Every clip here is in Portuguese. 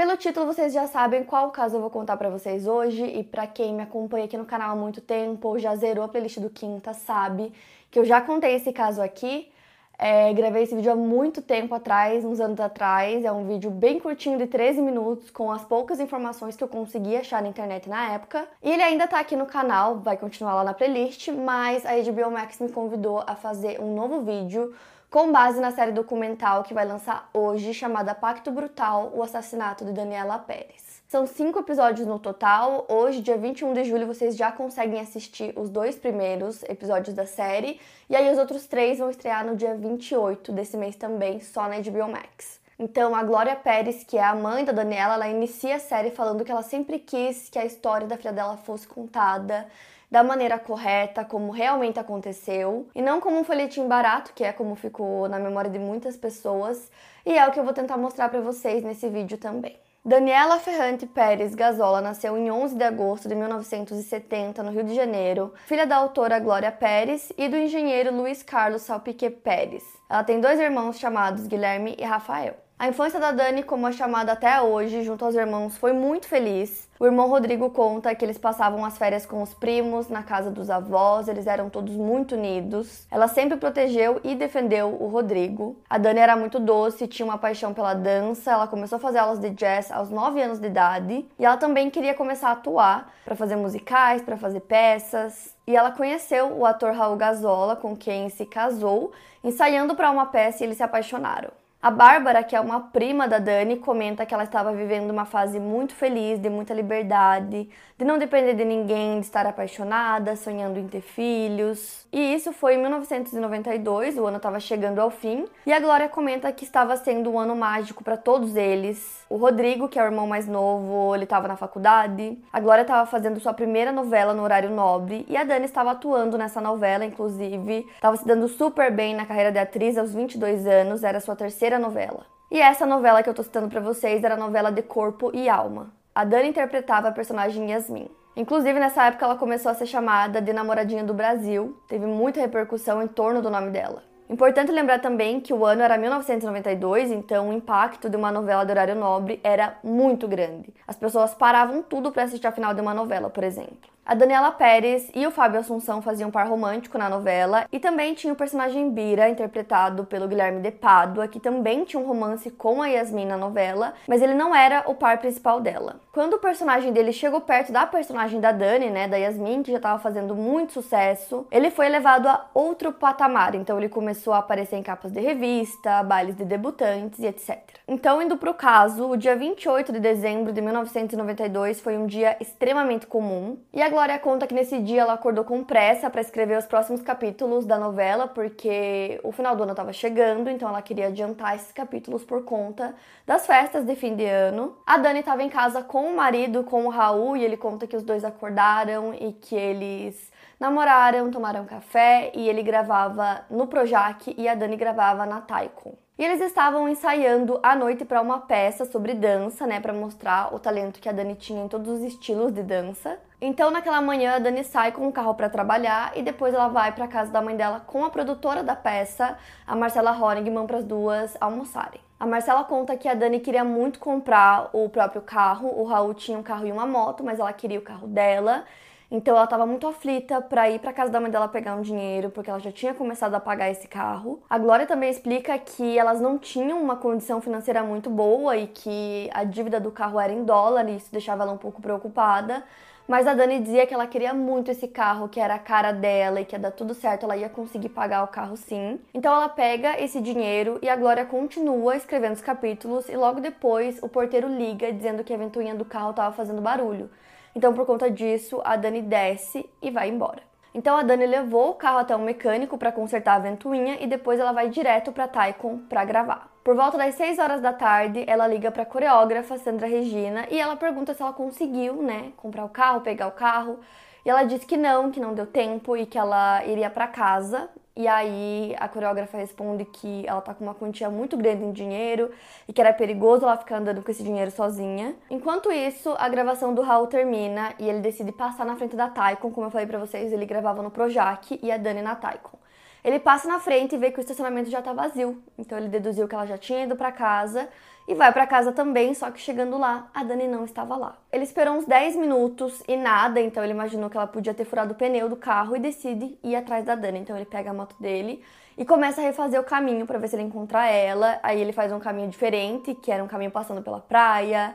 Pelo título vocês já sabem qual caso eu vou contar para vocês hoje e para quem me acompanha aqui no canal há muito tempo ou já zerou a playlist do Quinta sabe que eu já contei esse caso aqui. É, gravei esse vídeo há muito tempo atrás, uns anos atrás. É um vídeo bem curtinho de 13 minutos, com as poucas informações que eu consegui achar na internet na época. E ele ainda tá aqui no canal, vai continuar lá na playlist, mas a HBO Max me convidou a fazer um novo vídeo com base na série documental que vai lançar hoje, chamada Pacto Brutal o assassinato de Daniela Pérez. São cinco episódios no total. Hoje, dia 21 de julho, vocês já conseguem assistir os dois primeiros episódios da série. E aí, os outros três vão estrear no dia 28 desse mês também, só na HBO Max. Então, a Glória Pérez, que é a mãe da Daniela, ela inicia a série falando que ela sempre quis que a história da filha dela fosse contada da maneira correta, como realmente aconteceu, e não como um folhetim barato, que é como ficou na memória de muitas pessoas, e é o que eu vou tentar mostrar para vocês nesse vídeo também. Daniela Ferrante Pérez Gazola nasceu em 11 de agosto de 1970 no Rio de Janeiro, filha da autora Glória Pérez e do engenheiro Luiz Carlos Salpique Pérez. Ela tem dois irmãos chamados Guilherme e Rafael. A infância da Dani, como é chamada até hoje, junto aos irmãos, foi muito feliz. O irmão Rodrigo conta que eles passavam as férias com os primos, na casa dos avós, eles eram todos muito unidos. Ela sempre protegeu e defendeu o Rodrigo. A Dani era muito doce, tinha uma paixão pela dança, ela começou a fazer aulas de jazz aos 9 anos de idade e ela também queria começar a atuar para fazer musicais, para fazer peças. E ela conheceu o ator Raul Gazola, com quem se casou, ensaiando para uma peça e eles se apaixonaram. A Bárbara, que é uma prima da Dani, comenta que ela estava vivendo uma fase muito feliz, de muita liberdade, de não depender de ninguém, de estar apaixonada, sonhando em ter filhos. E isso foi em 1992, o ano estava chegando ao fim, e a Glória comenta que estava sendo um ano mágico para todos eles. O Rodrigo, que é o irmão mais novo, ele estava na faculdade. A Glória estava fazendo sua primeira novela no horário nobre e a Dani estava atuando nessa novela, inclusive, estava se dando super bem na carreira de atriz aos 22 anos, era sua terceira novela. E essa novela que eu tô citando para vocês era a novela de Corpo e Alma. A Dani interpretava a personagem Yasmin. Inclusive, nessa época, ela começou a ser chamada de Namoradinha do Brasil, teve muita repercussão em torno do nome dela. Importante lembrar também que o ano era 1992, então o impacto de uma novela de horário nobre era muito grande. As pessoas paravam tudo para assistir a final de uma novela, por exemplo. A Daniela Pérez e o Fábio Assunção faziam um par romântico na novela e também tinha o personagem Bira, interpretado pelo Guilherme de Pádua, que também tinha um romance com a Yasmin na novela, mas ele não era o par principal dela. Quando o personagem dele chegou perto da personagem da Dani, né, da Yasmin, que já estava fazendo muito sucesso, ele foi levado a outro patamar, então ele começou a aparecer em capas de revista, bailes de debutantes e etc. Então, indo pro caso, o dia 28 de dezembro de 1992 foi um dia extremamente comum e a Glória conta que nesse dia ela acordou com pressa para escrever os próximos capítulos da novela, porque o final do ano estava chegando, então ela queria adiantar esses capítulos por conta das festas de fim de ano. A Dani estava em casa com o marido, com o Raul, e ele conta que os dois acordaram e que eles namoraram, tomaram café e ele gravava no Projac e a Dani gravava na Taikon. E eles estavam ensaiando à noite para uma peça sobre dança, né, para mostrar o talento que a Dani tinha em todos os estilos de dança. Então, naquela manhã, a Dani sai com o carro para trabalhar e depois ela vai para casa da mãe dela com a produtora da peça, a Marcela Honigman, para as duas almoçarem. A Marcela conta que a Dani queria muito comprar o próprio carro. O Raul tinha um carro e uma moto, mas ela queria o carro dela. Então ela estava muito aflita para ir para casa da mãe dela pegar um dinheiro, porque ela já tinha começado a pagar esse carro. A Glória também explica que elas não tinham uma condição financeira muito boa e que a dívida do carro era em dólar e isso deixava ela um pouco preocupada. Mas a Dani dizia que ela queria muito esse carro, que era a cara dela e que ia dar tudo certo, ela ia conseguir pagar o carro sim. Então ela pega esse dinheiro e a Glória continua escrevendo os capítulos e logo depois o porteiro liga dizendo que a ventoinha do carro estava fazendo barulho. Então por conta disso, a Dani desce e vai embora. Então a Dani levou o carro até um mecânico para consertar a ventoinha e depois ela vai direto para Taikon para gravar. Por volta das 6 horas da tarde, ela liga para a coreógrafa Sandra Regina e ela pergunta se ela conseguiu, né, comprar o carro, pegar o carro. E ela diz que não, que não deu tempo e que ela iria para casa e aí a coreógrafa responde que ela tá com uma quantia muito grande em dinheiro e que era perigoso ela ficar andando com esse dinheiro sozinha. Enquanto isso, a gravação do Raul termina e ele decide passar na frente da Taikon, como eu falei para vocês, ele gravava no Projac e a Dani na Taikon. Ele passa na frente e vê que o estacionamento já tá vazio. Então ele deduziu que ela já tinha ido para casa e vai para casa também, só que chegando lá, a Dani não estava lá. Ele esperou uns 10 minutos e nada, então ele imaginou que ela podia ter furado o pneu do carro e decide ir atrás da Dani. Então ele pega a moto dele e começa a refazer o caminho para ver se ele encontra ela. Aí ele faz um caminho diferente, que era um caminho passando pela praia.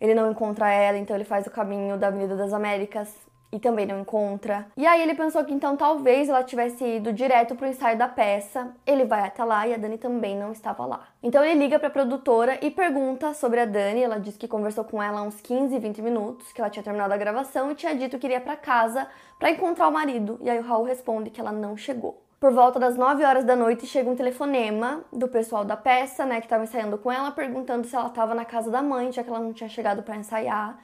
Ele não encontra ela, então ele faz o caminho da Avenida das Américas, e também não encontra. E aí ele pensou que então talvez ela tivesse ido direto pro ensaio da peça. Ele vai até lá e a Dani também não estava lá. Então ele liga para a produtora e pergunta sobre a Dani. Ela diz que conversou com ela uns 15, 20 minutos, que ela tinha terminado a gravação e tinha dito que iria para casa para encontrar o marido. E aí o Raul responde que ela não chegou. Por volta das 9 horas da noite chega um telefonema do pessoal da peça, né, que estava ensaiando com ela, perguntando se ela estava na casa da mãe, já que ela não tinha chegado para ensaiar.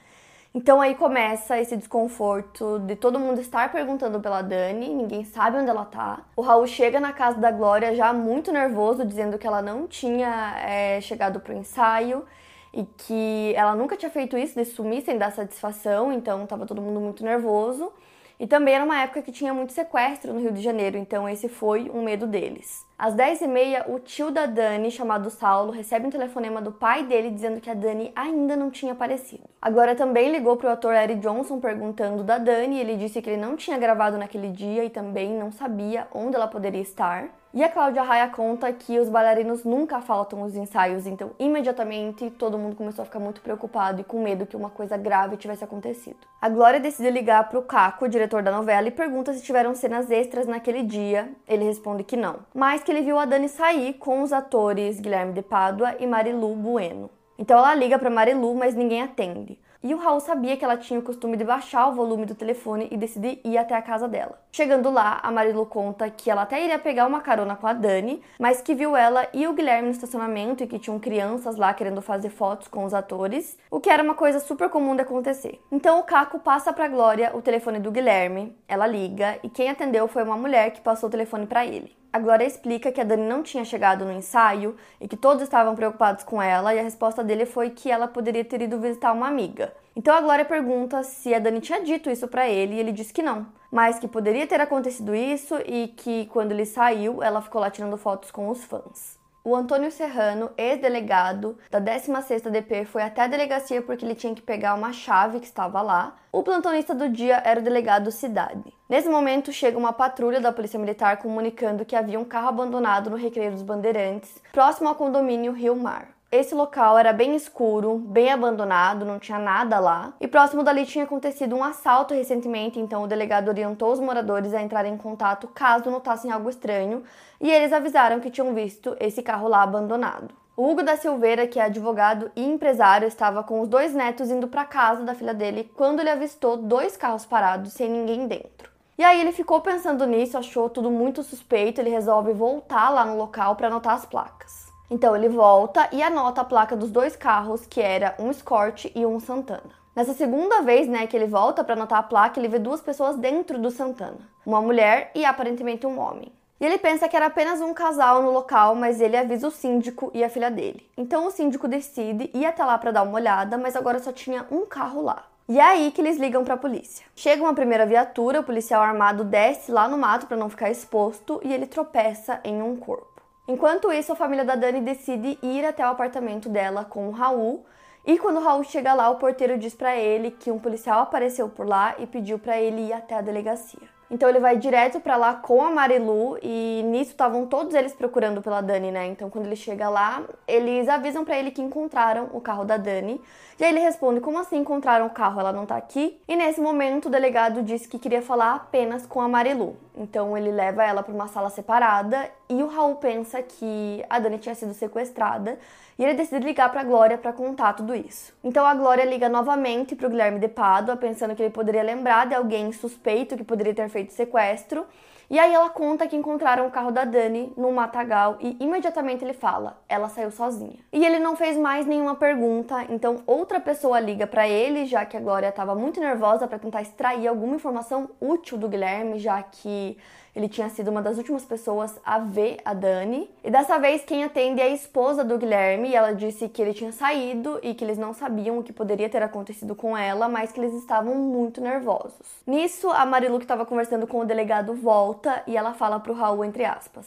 Então aí começa esse desconforto de todo mundo estar perguntando pela Dani, ninguém sabe onde ela tá. O Raul chega na casa da Glória já muito nervoso, dizendo que ela não tinha é, chegado pro ensaio e que ela nunca tinha feito isso de sumir sem dar satisfação, então tava todo mundo muito nervoso. E também era uma época que tinha muito sequestro no Rio de Janeiro, então esse foi um medo deles. Às 10h30, o tio da Dani, chamado Saulo, recebe um telefonema do pai dele dizendo que a Dani ainda não tinha aparecido. Agora também ligou para o ator Eric Johnson perguntando da Dani, ele disse que ele não tinha gravado naquele dia e também não sabia onde ela poderia estar. E a Cláudia Raia conta que os bailarinos nunca faltam os ensaios, então imediatamente todo mundo começou a ficar muito preocupado e com medo que uma coisa grave tivesse acontecido. A Glória decide ligar para o Caco, o diretor da novela, e pergunta se tiveram cenas extras naquele dia. Ele responde que não, mas que ele viu a Dani sair com os atores Guilherme de Pádua e Marilu Bueno. Então ela liga para Marilu, mas ninguém atende. E o Raul sabia que ela tinha o costume de baixar o volume do telefone e decidir ir até a casa dela. Chegando lá, a Marilu conta que ela até iria pegar uma carona com a Dani, mas que viu ela e o Guilherme no estacionamento e que tinham crianças lá querendo fazer fotos com os atores, o que era uma coisa super comum de acontecer. Então o Caco passa pra Glória o telefone do Guilherme, ela liga e quem atendeu foi uma mulher que passou o telefone para ele. A Glória explica que a Dani não tinha chegado no ensaio e que todos estavam preocupados com ela, e a resposta dele foi que ela poderia ter ido visitar uma amiga. Então a Glória pergunta se a Dani tinha dito isso para ele e ele disse que não, mas que poderia ter acontecido isso e que quando ele saiu, ela ficou lá tirando fotos com os fãs. O Antônio Serrano, ex-delegado da 16ª DP, foi até a delegacia porque ele tinha que pegar uma chave que estava lá. O plantonista do dia era o delegado Cidade. Nesse momento, chega uma patrulha da Polícia Militar comunicando que havia um carro abandonado no Recreio dos Bandeirantes, próximo ao condomínio Rio Mar. Esse local era bem escuro, bem abandonado, não tinha nada lá. E próximo dali tinha acontecido um assalto recentemente, então o delegado orientou os moradores a entrarem em contato caso notassem algo estranho, e eles avisaram que tinham visto esse carro lá abandonado. O Hugo da Silveira, que é advogado e empresário, estava com os dois netos indo para casa da filha dele quando ele avistou dois carros parados sem ninguém dentro. E aí ele ficou pensando nisso, achou tudo muito suspeito, ele resolve voltar lá no local para anotar as placas. Então ele volta e anota a placa dos dois carros, que era um Escort e um Santana. Nessa segunda vez, né, que ele volta para anotar a placa, ele vê duas pessoas dentro do Santana, uma mulher e aparentemente um homem. E ele pensa que era apenas um casal no local, mas ele avisa o síndico e a filha dele. Então o síndico decide ir até lá para dar uma olhada, mas agora só tinha um carro lá. E é aí que eles ligam para a polícia. Chega uma primeira viatura, o policial armado desce lá no mato para não ficar exposto e ele tropeça em um corpo. Enquanto isso, a família da Dani decide ir até o apartamento dela com o Raul. E quando o Raul chega lá, o porteiro diz para ele que um policial apareceu por lá e pediu para ele ir até a delegacia. Então ele vai direto para lá com a Marilu e nisso estavam todos eles procurando pela Dani, né? Então quando ele chega lá, eles avisam para ele que encontraram o carro da Dani. E aí ele responde: "Como assim encontraram o carro? Ela não tá aqui?". E nesse momento o delegado disse que queria falar apenas com a Marilu. Então ele leva ela para uma sala separada e o Raul pensa que a Dani tinha sido sequestrada e ele decide ligar para Glória para contar tudo isso. Então a Glória liga novamente para o Guilherme de Pádua, pensando que ele poderia lembrar de alguém suspeito que poderia ter feito sequestro. E aí ela conta que encontraram o carro da Dani no matagal e imediatamente ele fala: ela saiu sozinha. E ele não fez mais nenhuma pergunta, então outra pessoa liga para ele, já que a Glória estava muito nervosa para tentar extrair alguma informação útil do Guilherme, já que ele tinha sido uma das últimas pessoas a ver a Dani. E dessa vez quem atende é a esposa do Guilherme e ela disse que ele tinha saído e que eles não sabiam o que poderia ter acontecido com ela, mas que eles estavam muito nervosos. Nisso, a Marilu que estava conversando com o delegado volta e ela fala pro Raul entre aspas: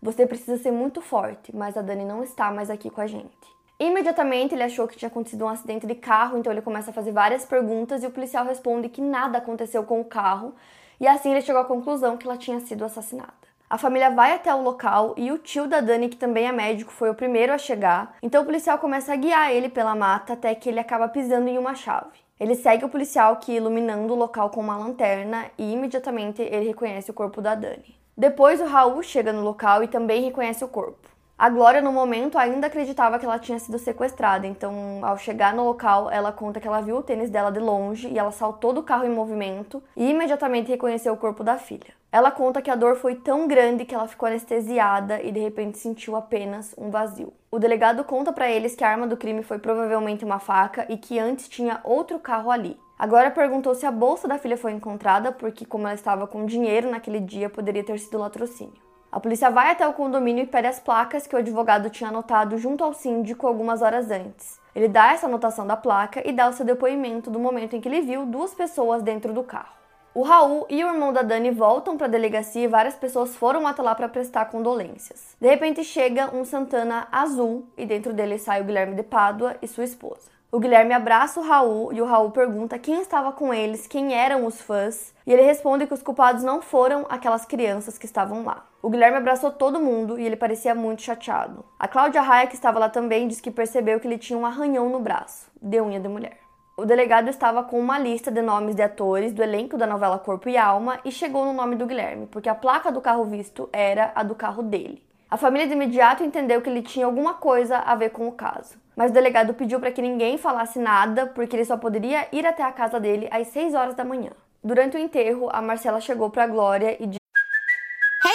"Você precisa ser muito forte, mas a Dani não está mais aqui com a gente." Imediatamente ele achou que tinha acontecido um acidente de carro, então ele começa a fazer várias perguntas e o policial responde que nada aconteceu com o carro e assim ele chegou à conclusão que ela tinha sido assassinada. A família vai até o local e o tio da Dani, que também é médico, foi o primeiro a chegar. Então o policial começa a guiar ele pela mata até que ele acaba pisando em uma chave. Ele segue o policial que iluminando o local com uma lanterna e imediatamente ele reconhece o corpo da Dani. Depois o Raul chega no local e também reconhece o corpo. A Glória, no momento, ainda acreditava que ela tinha sido sequestrada, então, ao chegar no local, ela conta que ela viu o tênis dela de longe e ela saltou do carro em movimento e imediatamente reconheceu o corpo da filha. Ela conta que a dor foi tão grande que ela ficou anestesiada e de repente sentiu apenas um vazio. O delegado conta para eles que a arma do crime foi provavelmente uma faca e que antes tinha outro carro ali. Agora perguntou se a bolsa da filha foi encontrada, porque como ela estava com dinheiro naquele dia, poderia ter sido latrocínio. A polícia vai até o condomínio e pede as placas que o advogado tinha anotado junto ao síndico algumas horas antes. Ele dá essa anotação da placa e dá o seu depoimento do momento em que ele viu duas pessoas dentro do carro. O Raul e o irmão da Dani voltam para a delegacia e várias pessoas foram até lá para prestar condolências. De repente chega um Santana azul e dentro dele sai o Guilherme de Pádua e sua esposa. O Guilherme abraça o Raul e o Raul pergunta quem estava com eles, quem eram os fãs, e ele responde que os culpados não foram aquelas crianças que estavam lá. O Guilherme abraçou todo mundo e ele parecia muito chateado. A Cláudia Raia, que estava lá também, disse que percebeu que ele tinha um arranhão no braço, de unha de mulher. O delegado estava com uma lista de nomes de atores do elenco da novela Corpo e Alma e chegou no nome do Guilherme, porque a placa do carro visto era a do carro dele. A família de imediato entendeu que ele tinha alguma coisa a ver com o caso mas o delegado pediu para que ninguém falasse nada, porque ele só poderia ir até a casa dele às 6 horas da manhã. Durante o enterro, a Marcela chegou para a Glória e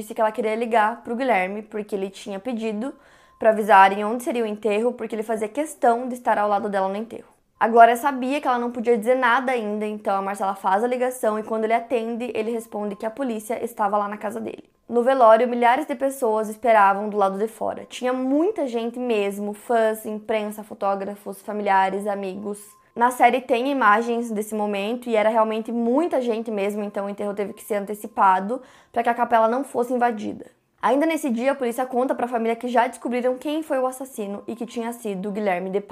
Disse que ela queria ligar pro Guilherme porque ele tinha pedido para avisarem onde seria o enterro, porque ele fazia questão de estar ao lado dela no enterro. A Glória sabia que ela não podia dizer nada ainda, então a Marcela faz a ligação e quando ele atende, ele responde que a polícia estava lá na casa dele. No velório, milhares de pessoas esperavam do lado de fora. Tinha muita gente mesmo, fãs, imprensa, fotógrafos, familiares, amigos. Na série tem imagens desse momento e era realmente muita gente mesmo, então o enterro teve que ser antecipado para que a capela não fosse invadida. Ainda nesse dia, a polícia conta para a família que já descobriram quem foi o assassino e que tinha sido Guilherme de.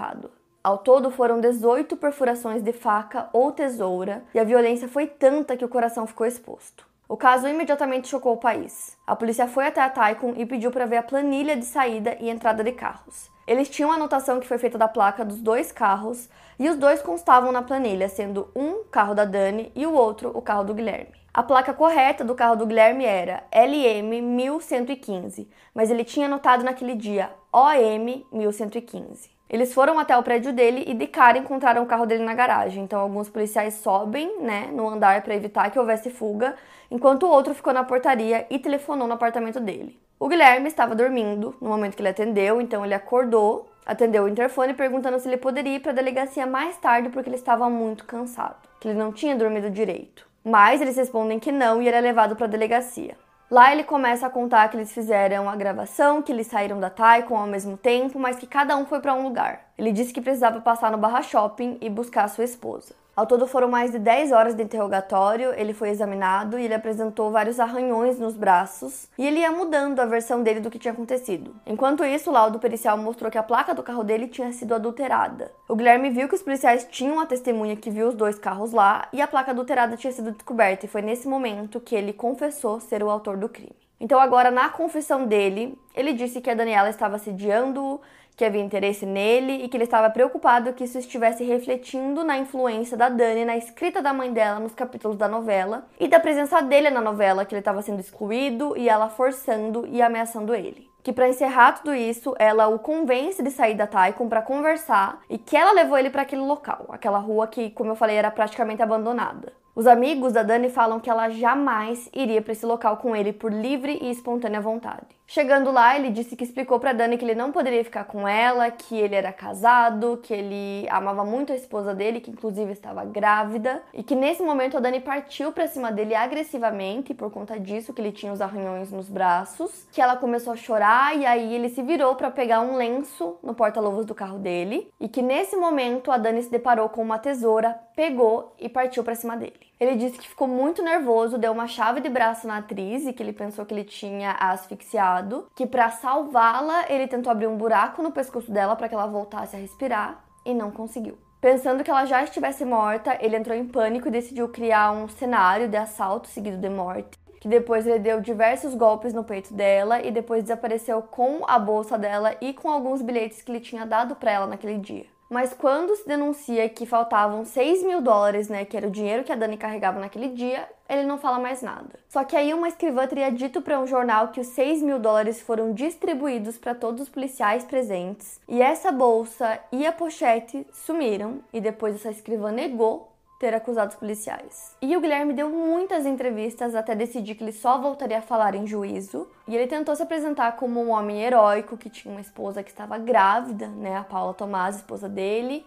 Ao todo foram 18 perfurações de faca ou tesoura e a violência foi tanta que o coração ficou exposto. O caso imediatamente chocou o país. A polícia foi até a Taikon e pediu para ver a planilha de saída e entrada de carros. Eles tinham a anotação que foi feita da placa dos dois carros e os dois constavam na planilha, sendo um carro da Dani e o outro o carro do Guilherme. A placa correta do carro do Guilherme era LM 1115, mas ele tinha anotado naquele dia OM 1115. Eles foram até o prédio dele e de cara encontraram o carro dele na garagem. Então alguns policiais sobem, né, no andar para evitar que houvesse fuga, enquanto o outro ficou na portaria e telefonou no apartamento dele. O Guilherme estava dormindo no momento que ele atendeu, então ele acordou, atendeu o interfone perguntando se ele poderia ir para a delegacia mais tarde porque ele estava muito cansado, que ele não tinha dormido direito. Mas eles respondem que não e ele é levado para a delegacia. Lá ele começa a contar que eles fizeram a gravação, que eles saíram da Taikon ao mesmo tempo, mas que cada um foi para um lugar. Ele disse que precisava passar no Barra Shopping e buscar sua esposa. Ao todo foram mais de 10 horas de interrogatório, ele foi examinado e ele apresentou vários arranhões nos braços e ele ia mudando a versão dele do que tinha acontecido. Enquanto isso, o laudo pericial mostrou que a placa do carro dele tinha sido adulterada. O Guilherme viu que os policiais tinham a testemunha que viu os dois carros lá e a placa adulterada tinha sido descoberta e foi nesse momento que ele confessou ser o autor do crime. Então agora na confissão dele, ele disse que a Daniela estava assediando-o, que havia interesse nele e que ele estava preocupado que isso estivesse refletindo na influência da Dani na escrita da mãe dela nos capítulos da novela e da presença dele na novela, que ele estava sendo excluído e ela forçando e ameaçando ele que para encerrar tudo isso, ela o convence de sair da Taikon para conversar e que ela levou ele para aquele local, aquela rua que, como eu falei, era praticamente abandonada. Os amigos da Dani falam que ela jamais iria para esse local com ele por livre e espontânea vontade. Chegando lá, ele disse que explicou para Dani que ele não poderia ficar com ela, que ele era casado, que ele amava muito a esposa dele, que inclusive estava grávida, e que nesse momento a Dani partiu para cima dele agressivamente, por conta disso que ele tinha os arranhões nos braços, que ela começou a chorar e aí ele se virou para pegar um lenço no porta-luvas do carro dele, e que nesse momento a Dani se deparou com uma tesoura, pegou e partiu para cima dele. Ele disse que ficou muito nervoso, deu uma chave de braço na atriz e que ele pensou que ele tinha asfixiado, que para salvá-la ele tentou abrir um buraco no pescoço dela para que ela voltasse a respirar e não conseguiu. Pensando que ela já estivesse morta, ele entrou em pânico e decidiu criar um cenário de assalto seguido de morte. Que depois ele deu diversos golpes no peito dela e depois desapareceu com a bolsa dela e com alguns bilhetes que ele tinha dado para ela naquele dia. Mas quando se denuncia que faltavam 6 mil dólares, né, que era o dinheiro que a Dani carregava naquele dia, ele não fala mais nada. Só que aí uma escrivã teria dito para um jornal que os 6 mil dólares foram distribuídos para todos os policiais presentes, e essa bolsa e a pochete sumiram, e depois essa escrivã negou ter acusado os policiais. E o Guilherme deu muitas entrevistas até decidir que ele só voltaria a falar em juízo. E ele tentou se apresentar como um homem heróico que tinha uma esposa que estava grávida, né, a Paula Tomás, esposa dele,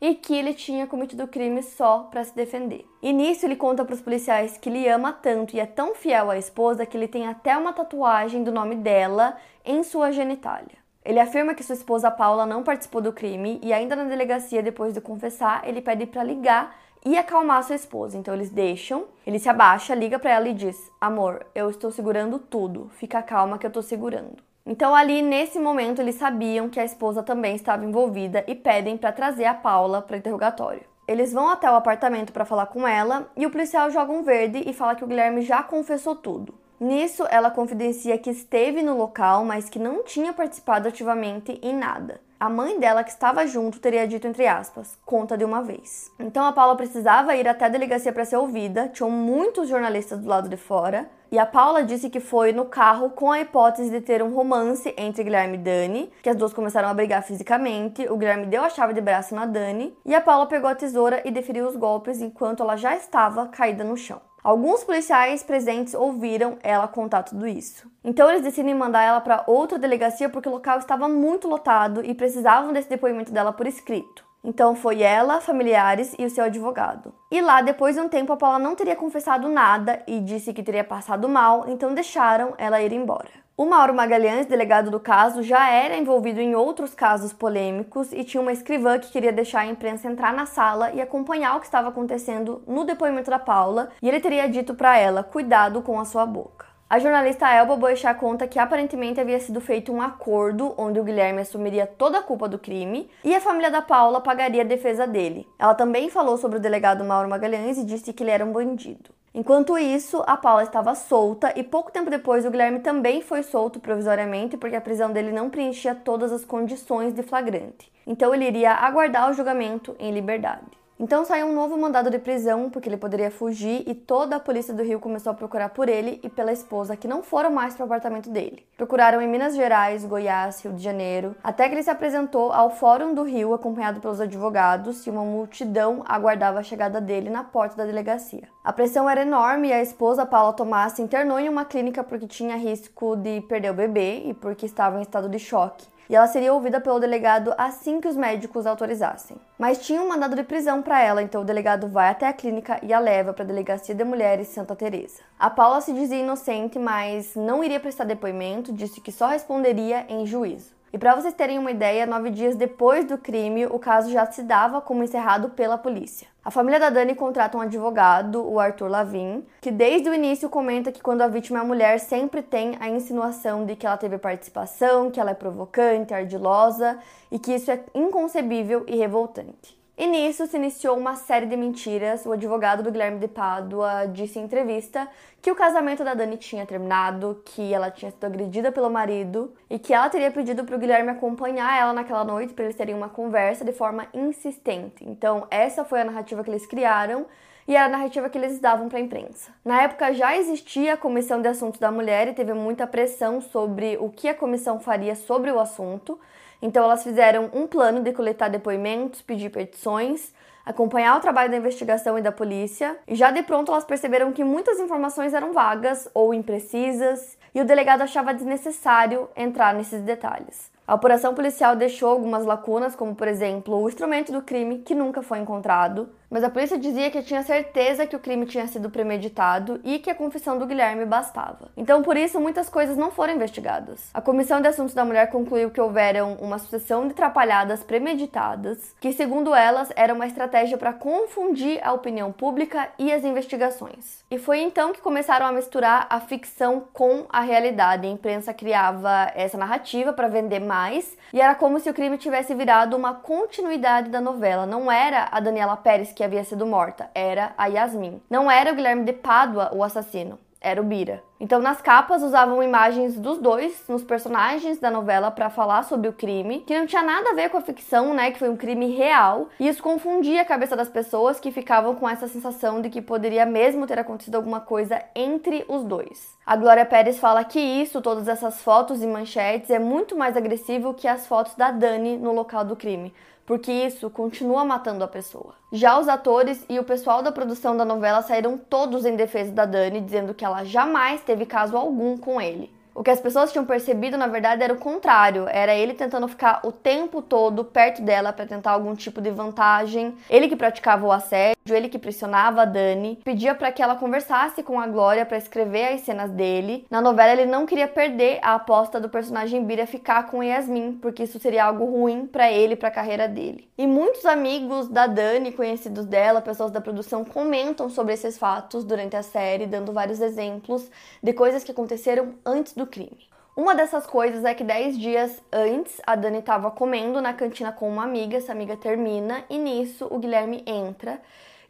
e que ele tinha cometido o crime só para se defender. E nisso ele conta para os policiais que ele ama tanto e é tão fiel à esposa que ele tem até uma tatuagem do nome dela em sua genitália. Ele afirma que sua esposa Paula não participou do crime e ainda na delegacia depois de confessar, ele pede para ligar e acalmar sua esposa. Então eles deixam, ele se abaixa, liga para ela e diz: "Amor, eu estou segurando tudo. Fica calma que eu estou segurando". Então ali nesse momento eles sabiam que a esposa também estava envolvida e pedem para trazer a Paula para interrogatório. Eles vão até o apartamento para falar com ela e o policial joga um verde e fala que o Guilherme já confessou tudo. Nisso, ela confidencia que esteve no local, mas que não tinha participado ativamente em nada. A mãe dela, que estava junto, teria dito entre aspas, conta de uma vez. Então a Paula precisava ir até a delegacia para ser ouvida, tinham muitos jornalistas do lado de fora, e a Paula disse que foi no carro com a hipótese de ter um romance entre Guilherme e Dani, que as duas começaram a brigar fisicamente. O Guilherme deu a chave de braço na Dani e a Paula pegou a tesoura e deferiu os golpes enquanto ela já estava caída no chão. Alguns policiais presentes ouviram ela contar tudo isso. Então eles decidem mandar ela para outra delegacia porque o local estava muito lotado e precisavam desse depoimento dela por escrito. Então foi ela, familiares e o seu advogado. E lá, depois de um tempo, a Paula não teria confessado nada e disse que teria passado mal, então deixaram ela ir embora. O Mauro Magalhães, delegado do caso, já era envolvido em outros casos polêmicos e tinha uma escrivã que queria deixar a imprensa entrar na sala e acompanhar o que estava acontecendo no depoimento da Paula, e ele teria dito para ela: cuidado com a sua boca. A jornalista Elba Boechat conta que aparentemente havia sido feito um acordo onde o Guilherme assumiria toda a culpa do crime e a família da Paula pagaria a defesa dele. Ela também falou sobre o delegado Mauro Magalhães e disse que ele era um bandido. Enquanto isso, a Paula estava solta e pouco tempo depois o Guilherme também foi solto provisoriamente porque a prisão dele não preenchia todas as condições de flagrante. Então ele iria aguardar o julgamento em liberdade. Então saiu um novo mandado de prisão porque ele poderia fugir e toda a polícia do Rio começou a procurar por ele e pela esposa que não foram mais para o apartamento dele. Procuraram em Minas Gerais, Goiás, Rio de Janeiro, até que ele se apresentou ao Fórum do Rio acompanhado pelos advogados e uma multidão aguardava a chegada dele na porta da delegacia. A pressão era enorme e a esposa Paula Tomás se internou em uma clínica porque tinha risco de perder o bebê e porque estava em estado de choque. E ela seria ouvida pelo delegado assim que os médicos autorizassem. Mas tinha um mandado de prisão para ela, então o delegado vai até a clínica e a leva para a delegacia de mulheres Santa Teresa. A Paula se dizia inocente, mas não iria prestar depoimento, disse que só responderia em juízo. E para vocês terem uma ideia, nove dias depois do crime, o caso já se dava como encerrado pela polícia. A família da Dani contrata um advogado, o Arthur Lavin, que desde o início comenta que quando a vítima é mulher, sempre tem a insinuação de que ela teve participação, que ela é provocante, ardilosa e que isso é inconcebível e revoltante. E nisso se iniciou uma série de mentiras. O advogado do Guilherme de Pádua disse em entrevista que o casamento da Dani tinha terminado, que ela tinha sido agredida pelo marido e que ela teria pedido para o Guilherme acompanhar ela naquela noite para eles terem uma conversa de forma insistente. Então, essa foi a narrativa que eles criaram e era a narrativa que eles davam para a imprensa. Na época já existia a Comissão de Assuntos da Mulher e teve muita pressão sobre o que a comissão faria sobre o assunto. Então elas fizeram um plano de coletar depoimentos, pedir petições, acompanhar o trabalho da investigação e da polícia, e já de pronto elas perceberam que muitas informações eram vagas ou imprecisas, e o delegado achava desnecessário entrar nesses detalhes. A operação policial deixou algumas lacunas, como por exemplo o instrumento do crime que nunca foi encontrado, mas a polícia dizia que tinha certeza que o crime tinha sido premeditado e que a confissão do Guilherme bastava. Então, por isso, muitas coisas não foram investigadas. A Comissão de Assuntos da Mulher concluiu que houveram uma sucessão de atrapalhadas premeditadas, que, segundo elas, era uma estratégia para confundir a opinião pública e as investigações. E foi então que começaram a misturar a ficção com a realidade. A imprensa criava essa narrativa para vender mais, e era como se o crime tivesse virado uma continuidade da novela. Não era a Daniela Pérez que havia sido morta, era a Yasmin. Não era o Guilherme de Pádua o assassino, era o Bira. Então, nas capas usavam imagens dos dois, nos personagens da novela, para falar sobre o crime, que não tinha nada a ver com a ficção, né? Que foi um crime real. E isso confundia a cabeça das pessoas que ficavam com essa sensação de que poderia mesmo ter acontecido alguma coisa entre os dois. A Glória Pérez fala que isso, todas essas fotos e manchetes, é muito mais agressivo que as fotos da Dani no local do crime porque isso continua matando a pessoa. Já os atores e o pessoal da produção da novela saíram todos em defesa da Dani, dizendo que ela jamais teve caso algum com ele. O que as pessoas tinham percebido, na verdade, era o contrário. Era ele tentando ficar o tempo todo perto dela para tentar algum tipo de vantagem. Ele que praticava o assédio, ele que pressionava a Dani, pedia para que ela conversasse com a Glória para escrever as cenas dele. Na novela, ele não queria perder a aposta do personagem Bira ficar com Yasmin, porque isso seria algo ruim para ele para a carreira dele. E muitos amigos da Dani, conhecidos dela, pessoas da produção, comentam sobre esses fatos durante a série, dando vários exemplos de coisas que aconteceram antes do crime. Uma dessas coisas é que 10 dias antes a Dani estava comendo na cantina com uma amiga, essa amiga termina e nisso o Guilherme entra.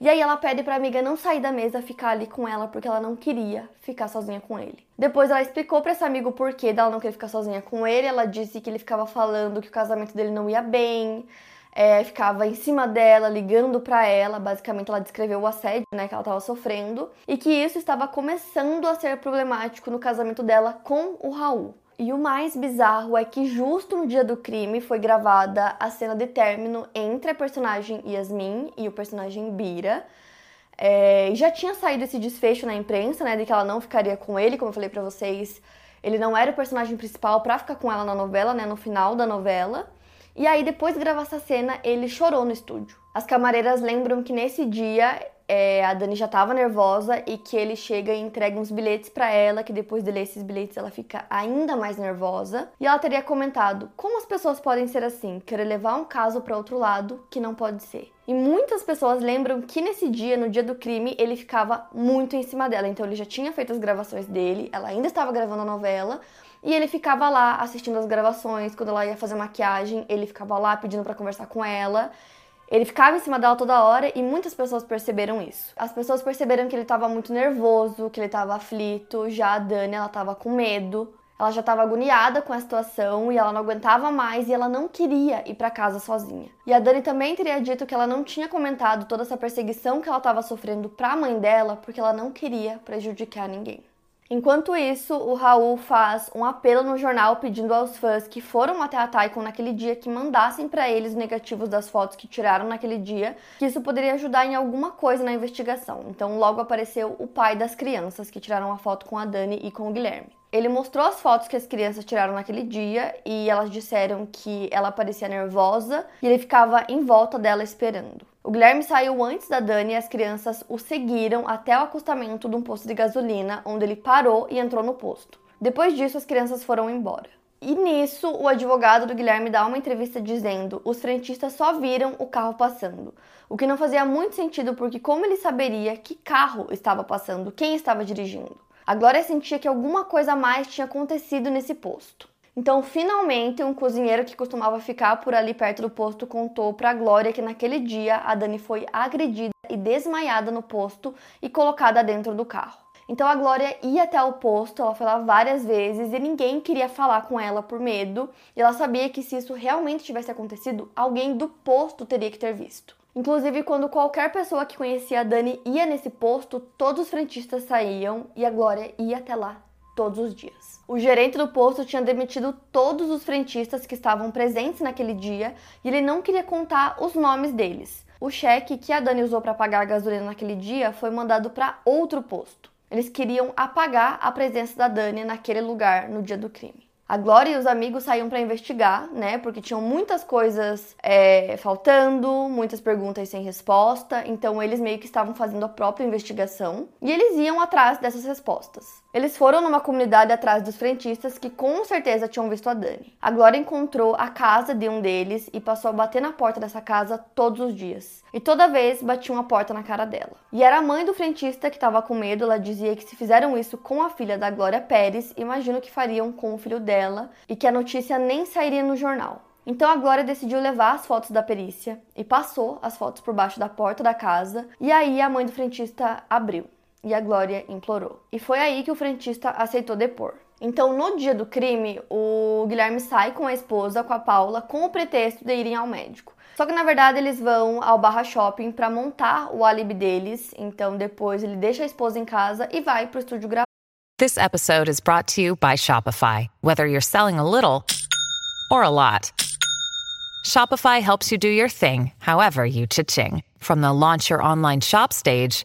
E aí ela pede para a amiga não sair da mesa, ficar ali com ela porque ela não queria ficar sozinha com ele. Depois ela explicou para esse amigo o porquê dela não querer ficar sozinha com ele. Ela disse que ele ficava falando que o casamento dele não ia bem, é, ficava em cima dela, ligando para ela. Basicamente, ela descreveu o assédio né, que ela estava sofrendo e que isso estava começando a ser problemático no casamento dela com o Raul. E o mais bizarro é que justo no dia do crime foi gravada a cena de término entre a personagem Yasmin e o personagem Bira. É, já tinha saído esse desfecho na imprensa, né, de que ela não ficaria com ele, como eu falei para vocês. Ele não era o personagem principal para ficar com ela na novela, né, no final da novela. E aí, depois de gravar essa cena, ele chorou no estúdio. As camareiras lembram que nesse dia é, a Dani já estava nervosa e que ele chega e entrega uns bilhetes para ela, que depois de ler esses bilhetes ela fica ainda mais nervosa. E ela teria comentado: como as pessoas podem ser assim, querer levar um caso para outro lado que não pode ser. E muitas pessoas lembram que nesse dia, no dia do crime, ele ficava muito em cima dela. Então ele já tinha feito as gravações dele, ela ainda estava gravando a novela, e ele ficava lá assistindo as gravações, quando ela ia fazer maquiagem, ele ficava lá pedindo para conversar com ela. Ele ficava em cima dela toda hora e muitas pessoas perceberam isso. As pessoas perceberam que ele estava muito nervoso, que ele estava aflito. Já a Dani, ela estava com medo. Ela já estava agoniada com a situação e ela não aguentava mais e ela não queria ir para casa sozinha. E a Dani também teria dito que ela não tinha comentado toda essa perseguição que ela estava sofrendo para a mãe dela porque ela não queria prejudicar ninguém. Enquanto isso, o Raul faz um apelo no jornal pedindo aos fãs que foram até a Taikon naquele dia que mandassem para eles negativos das fotos que tiraram naquele dia, que isso poderia ajudar em alguma coisa na investigação. Então, logo apareceu o pai das crianças que tiraram a foto com a Dani e com o Guilherme. Ele mostrou as fotos que as crianças tiraram naquele dia e elas disseram que ela parecia nervosa e ele ficava em volta dela esperando. O Guilherme saiu antes da Dani e as crianças o seguiram até o acostamento de um posto de gasolina, onde ele parou e entrou no posto. Depois disso, as crianças foram embora. E nisso, o advogado do Guilherme dá uma entrevista dizendo: os frentistas só viram o carro passando. O que não fazia muito sentido porque, como ele saberia que carro estava passando, quem estava dirigindo? A Glória sentia que alguma coisa mais tinha acontecido nesse posto. Então, finalmente, um cozinheiro que costumava ficar por ali perto do posto contou para Glória que naquele dia a Dani foi agredida e desmaiada no posto e colocada dentro do carro. Então a Glória ia até o posto, ela foi lá várias vezes e ninguém queria falar com ela por medo. E ela sabia que se isso realmente tivesse acontecido, alguém do posto teria que ter visto. Inclusive, quando qualquer pessoa que conhecia a Dani ia nesse posto, todos os frentistas saíam e a Glória ia até lá todos os dias. O gerente do posto tinha demitido todos os frentistas que estavam presentes naquele dia e ele não queria contar os nomes deles. O cheque que a Dani usou para pagar a gasolina naquele dia foi mandado para outro posto. Eles queriam apagar a presença da Dani naquele lugar no dia do crime. A Glória e os amigos saíam para investigar, né? Porque tinham muitas coisas é, faltando, muitas perguntas sem resposta. Então eles meio que estavam fazendo a própria investigação e eles iam atrás dessas respostas. Eles foram numa comunidade atrás dos frentistas que com certeza tinham visto a Dani. A Glória encontrou a casa de um deles e passou a bater na porta dessa casa todos os dias. E toda vez batia uma porta na cara dela. E era a mãe do frentista que estava com medo, ela dizia que se fizeram isso com a filha da Glória Pérez, imagino que fariam com o filho dela e que a notícia nem sairia no jornal. Então a Glória decidiu levar as fotos da perícia e passou as fotos por baixo da porta da casa, e aí a mãe do frentista abriu e a Glória implorou. E foi aí que o frentista aceitou depor. Então, no dia do crime, o Guilherme sai com a esposa, com a Paula, com o pretexto de irem ao médico. Só que na verdade eles vão ao Barra Shopping para montar o álibi deles. Então depois ele deixa a esposa em casa e vai pro estúdio gravar. This episode is brought to you by Shopify. Whether you're selling a little or a lot, Shopify helps you do your thing, however you cha-ching. From the launch your online shop stage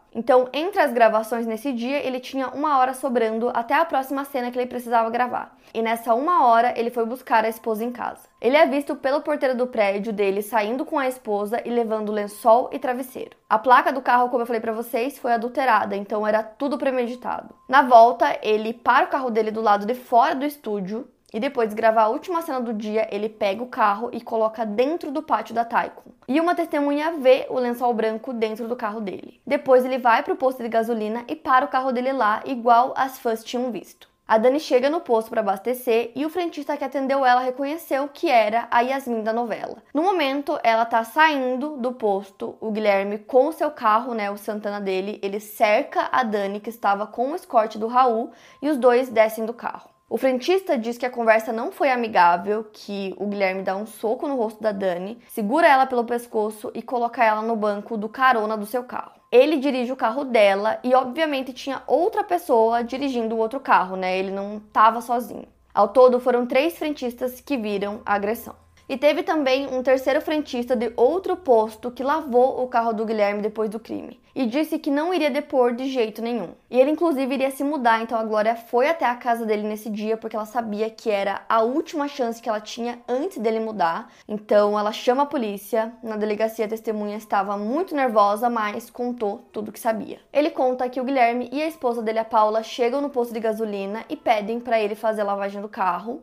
Então, entre as gravações nesse dia, ele tinha uma hora sobrando até a próxima cena que ele precisava gravar. E nessa uma hora, ele foi buscar a esposa em casa. Ele é visto pelo porteiro do prédio dele saindo com a esposa e levando lençol e travesseiro. A placa do carro, como eu falei para vocês, foi adulterada, então era tudo premeditado. Na volta, ele para o carro dele do lado de fora do estúdio, e depois de gravar a última cena do dia, ele pega o carro e coloca dentro do pátio da Taikon. E uma testemunha vê o lençol branco dentro do carro dele. Depois ele vai para o posto de gasolina e para o carro dele lá, igual as fãs tinham visto. A Dani chega no posto para abastecer e o frentista que atendeu ela reconheceu que era a Yasmin da novela. No momento, ela tá saindo do posto, o Guilherme com o seu carro, né, o Santana dele, ele cerca a Dani que estava com o escorte do Raul e os dois descem do carro. O frentista diz que a conversa não foi amigável, que o Guilherme dá um soco no rosto da Dani, segura ela pelo pescoço e coloca ela no banco do carona do seu carro. Ele dirige o carro dela e, obviamente, tinha outra pessoa dirigindo o outro carro, né? Ele não estava sozinho. Ao todo, foram três frentistas que viram a agressão. E teve também um terceiro frentista de outro posto que lavou o carro do Guilherme depois do crime e disse que não iria depor de jeito nenhum. E ele, inclusive, iria se mudar, então a Glória foi até a casa dele nesse dia porque ela sabia que era a última chance que ela tinha antes dele mudar. Então ela chama a polícia. Na delegacia, a testemunha estava muito nervosa, mas contou tudo o que sabia. Ele conta que o Guilherme e a esposa dele, a Paula, chegam no posto de gasolina e pedem para ele fazer a lavagem do carro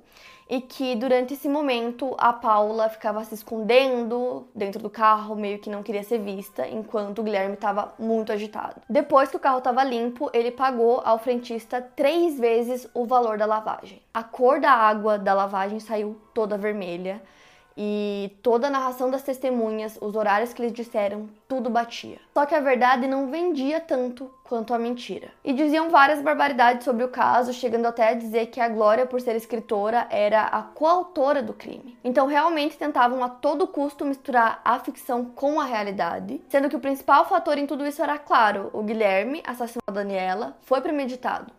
e que durante esse momento a Paula ficava se escondendo dentro do carro, meio que não queria ser vista, enquanto o Guilherme estava muito agitado. Depois que o carro estava limpo, ele pagou ao frentista três vezes o valor da lavagem. A cor da água da lavagem saiu toda vermelha e toda a narração das testemunhas, os horários que eles disseram, tudo batia. Só que a verdade não vendia tanto quanto a mentira. E diziam várias barbaridades sobre o caso, chegando até a dizer que a Glória, por ser escritora, era a coautora do crime. Então realmente tentavam a todo custo misturar a ficção com a realidade, sendo que o principal fator em tudo isso era claro, o Guilherme assassinou a Daniela, foi premeditado.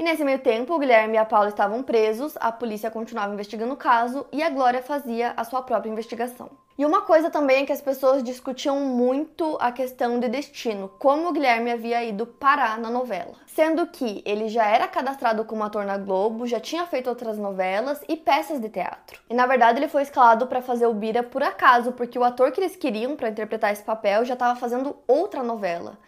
E nesse meio tempo, o Guilherme e a Paula estavam presos, a polícia continuava investigando o caso e a Glória fazia a sua própria investigação. E uma coisa também é que as pessoas discutiam muito a questão de destino, como o Guilherme havia ido parar na novela. Sendo que ele já era cadastrado como ator na Globo, já tinha feito outras novelas e peças de teatro. E na verdade ele foi escalado para fazer o Bira por acaso, porque o ator que eles queriam para interpretar esse papel já estava fazendo outra novela.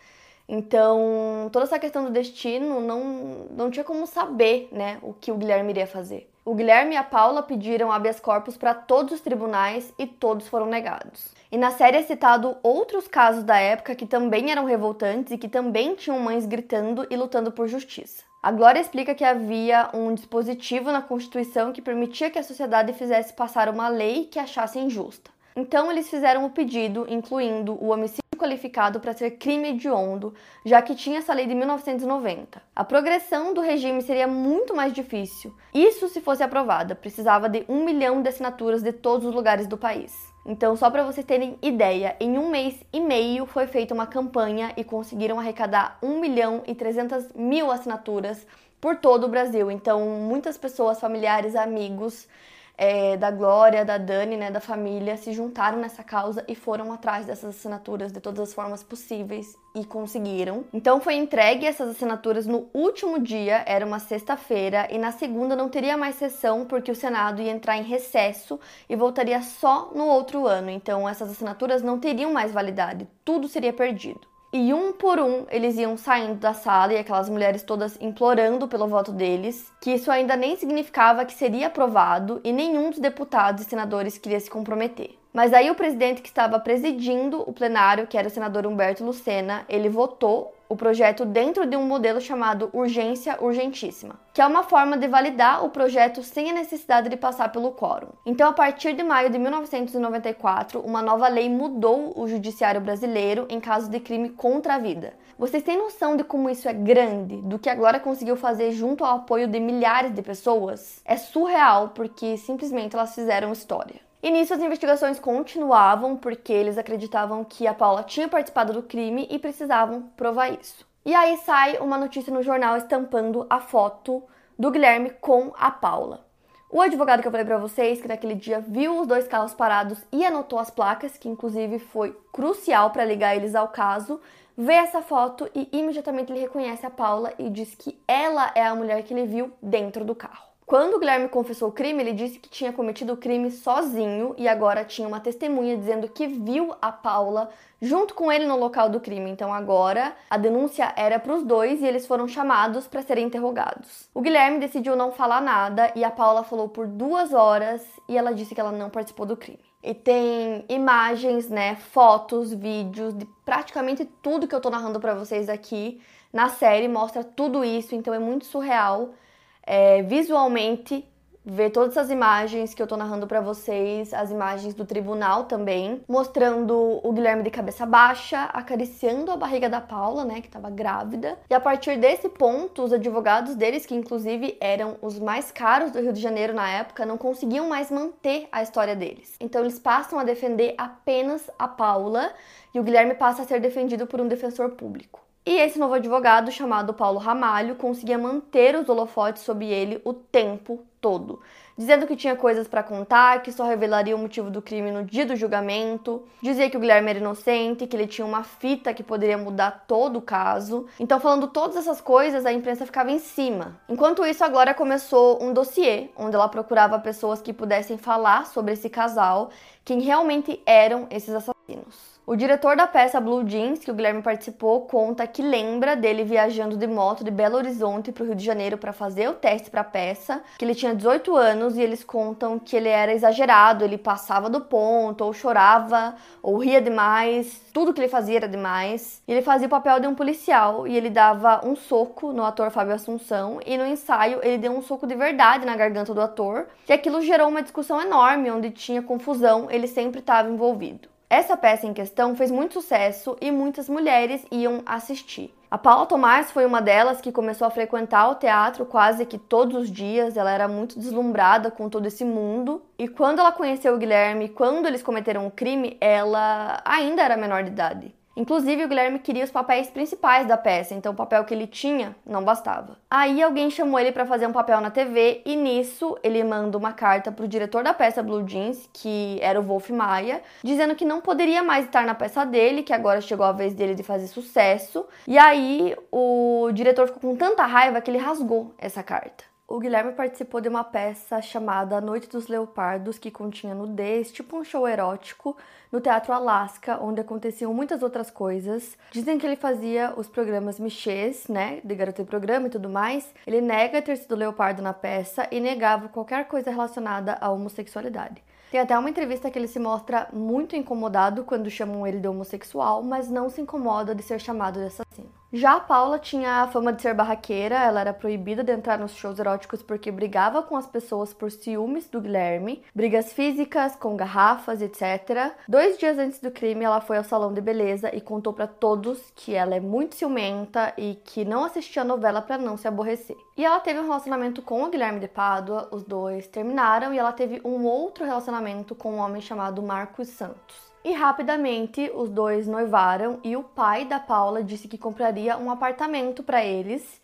Então, toda essa questão do destino não, não tinha como saber né, o que o Guilherme iria fazer. O Guilherme e a Paula pediram habeas corpus para todos os tribunais e todos foram negados. E na série é citado outros casos da época que também eram revoltantes e que também tinham mães gritando e lutando por justiça. A Glória explica que havia um dispositivo na Constituição que permitia que a sociedade fizesse passar uma lei que achasse injusta. Então eles fizeram o pedido, incluindo o homicídio qualificado para ser crime hediondo, já que tinha essa lei de 1990. A progressão do regime seria muito mais difícil. Isso se fosse aprovada, precisava de um milhão de assinaturas de todos os lugares do país. Então, só para vocês terem ideia, em um mês e meio foi feita uma campanha e conseguiram arrecadar 1 milhão e 300 mil assinaturas por todo o Brasil. Então, muitas pessoas, familiares, amigos é, da Glória, da Dani, né, da família, se juntaram nessa causa e foram atrás dessas assinaturas de todas as formas possíveis e conseguiram. Então foi entregue essas assinaturas no último dia, era uma sexta-feira, e na segunda não teria mais sessão porque o Senado ia entrar em recesso e voltaria só no outro ano. Então essas assinaturas não teriam mais validade, tudo seria perdido. E um por um eles iam saindo da sala e aquelas mulheres todas implorando pelo voto deles, que isso ainda nem significava que seria aprovado e nenhum dos deputados e senadores queria se comprometer. Mas aí o presidente que estava presidindo o plenário, que era o senador Humberto Lucena, ele votou o projeto dentro de um modelo chamado urgência urgentíssima, que é uma forma de validar o projeto sem a necessidade de passar pelo quórum. Então, a partir de maio de 1994, uma nova lei mudou o judiciário brasileiro em caso de crime contra a vida. Vocês têm noção de como isso é grande, do que a Glória conseguiu fazer junto ao apoio de milhares de pessoas? É surreal porque simplesmente elas fizeram história. E nisso as investigações continuavam porque eles acreditavam que a Paula tinha participado do crime e precisavam provar isso. E aí sai uma notícia no jornal estampando a foto do Guilherme com a Paula. O advogado que eu falei para vocês, que naquele dia viu os dois carros parados e anotou as placas, que inclusive foi crucial para ligar eles ao caso, vê essa foto e imediatamente ele reconhece a Paula e diz que ela é a mulher que ele viu dentro do carro. Quando o Guilherme confessou o crime, ele disse que tinha cometido o crime sozinho e agora tinha uma testemunha dizendo que viu a Paula junto com ele no local do crime. Então agora a denúncia era para os dois e eles foram chamados para serem interrogados. O Guilherme decidiu não falar nada e a Paula falou por duas horas e ela disse que ela não participou do crime. E tem imagens, né, fotos, vídeos de praticamente tudo que eu tô narrando para vocês aqui na série mostra tudo isso, então é muito surreal é, visualmente ver todas essas imagens que eu tô narrando para vocês, as imagens do tribunal também, mostrando o Guilherme de cabeça baixa, acariciando a barriga da Paula, né, que tava grávida. E a partir desse ponto, os advogados deles, que inclusive eram os mais caros do Rio de Janeiro na época, não conseguiam mais manter a história deles. Então eles passam a defender apenas a Paula e o Guilherme passa a ser defendido por um defensor público. E esse novo advogado, chamado Paulo Ramalho, conseguia manter os holofotes sobre ele o tempo todo, dizendo que tinha coisas para contar, que só revelaria o motivo do crime no dia do julgamento, dizia que o Guilherme era inocente, que ele tinha uma fita que poderia mudar todo o caso. Então, falando todas essas coisas, a imprensa ficava em cima. Enquanto isso, a Glória começou um dossiê onde ela procurava pessoas que pudessem falar sobre esse casal, quem realmente eram esses assassinos. O diretor da peça Blue Jeans, que o Guilherme participou, conta que lembra dele viajando de moto de Belo Horizonte para o Rio de Janeiro para fazer o teste para a peça, que ele tinha 18 anos e eles contam que ele era exagerado, ele passava do ponto, ou chorava, ou ria demais, tudo que ele fazia era demais. Ele fazia o papel de um policial e ele dava um soco no ator Fábio Assunção e no ensaio ele deu um soco de verdade na garganta do ator, e aquilo gerou uma discussão enorme onde tinha confusão, ele sempre estava envolvido. Essa peça em questão fez muito sucesso e muitas mulheres iam assistir. A Paula Tomás foi uma delas que começou a frequentar o teatro quase que todos os dias. Ela era muito deslumbrada com todo esse mundo. E quando ela conheceu o Guilherme, quando eles cometeram o crime, ela ainda era menor de idade. Inclusive, o Guilherme queria os papéis principais da peça, então o papel que ele tinha não bastava. Aí alguém chamou ele para fazer um papel na TV e nisso ele manda uma carta pro diretor da peça Blue Jeans, que era o Wolf Maia, dizendo que não poderia mais estar na peça dele, que agora chegou a vez dele de fazer sucesso. E aí o diretor ficou com tanta raiva que ele rasgou essa carta. O Guilherme participou de uma peça chamada Noite dos Leopardos, que continha nudez, tipo um show erótico, no Teatro Alaska, onde aconteciam muitas outras coisas. Dizem que ele fazia os programas Michês, né, de garoto e programa e tudo mais. Ele nega ter sido leopardo na peça e negava qualquer coisa relacionada à homossexualidade. Tem até uma entrevista que ele se mostra muito incomodado quando chamam ele de homossexual, mas não se incomoda de ser chamado de assassino. Já a Paula tinha a fama de ser barraqueira, ela era proibida de entrar nos shows eróticos porque brigava com as pessoas por ciúmes do Guilherme, brigas físicas, com garrafas, etc. Dois dias antes do crime, ela foi ao salão de beleza e contou para todos que ela é muito ciumenta e que não assistia a novela para não se aborrecer. E ela teve um relacionamento com o Guilherme de Pádua, os dois terminaram e ela teve um outro relacionamento com um homem chamado Marcos Santos. E rapidamente os dois noivaram e o pai da Paula disse que compraria um apartamento para eles.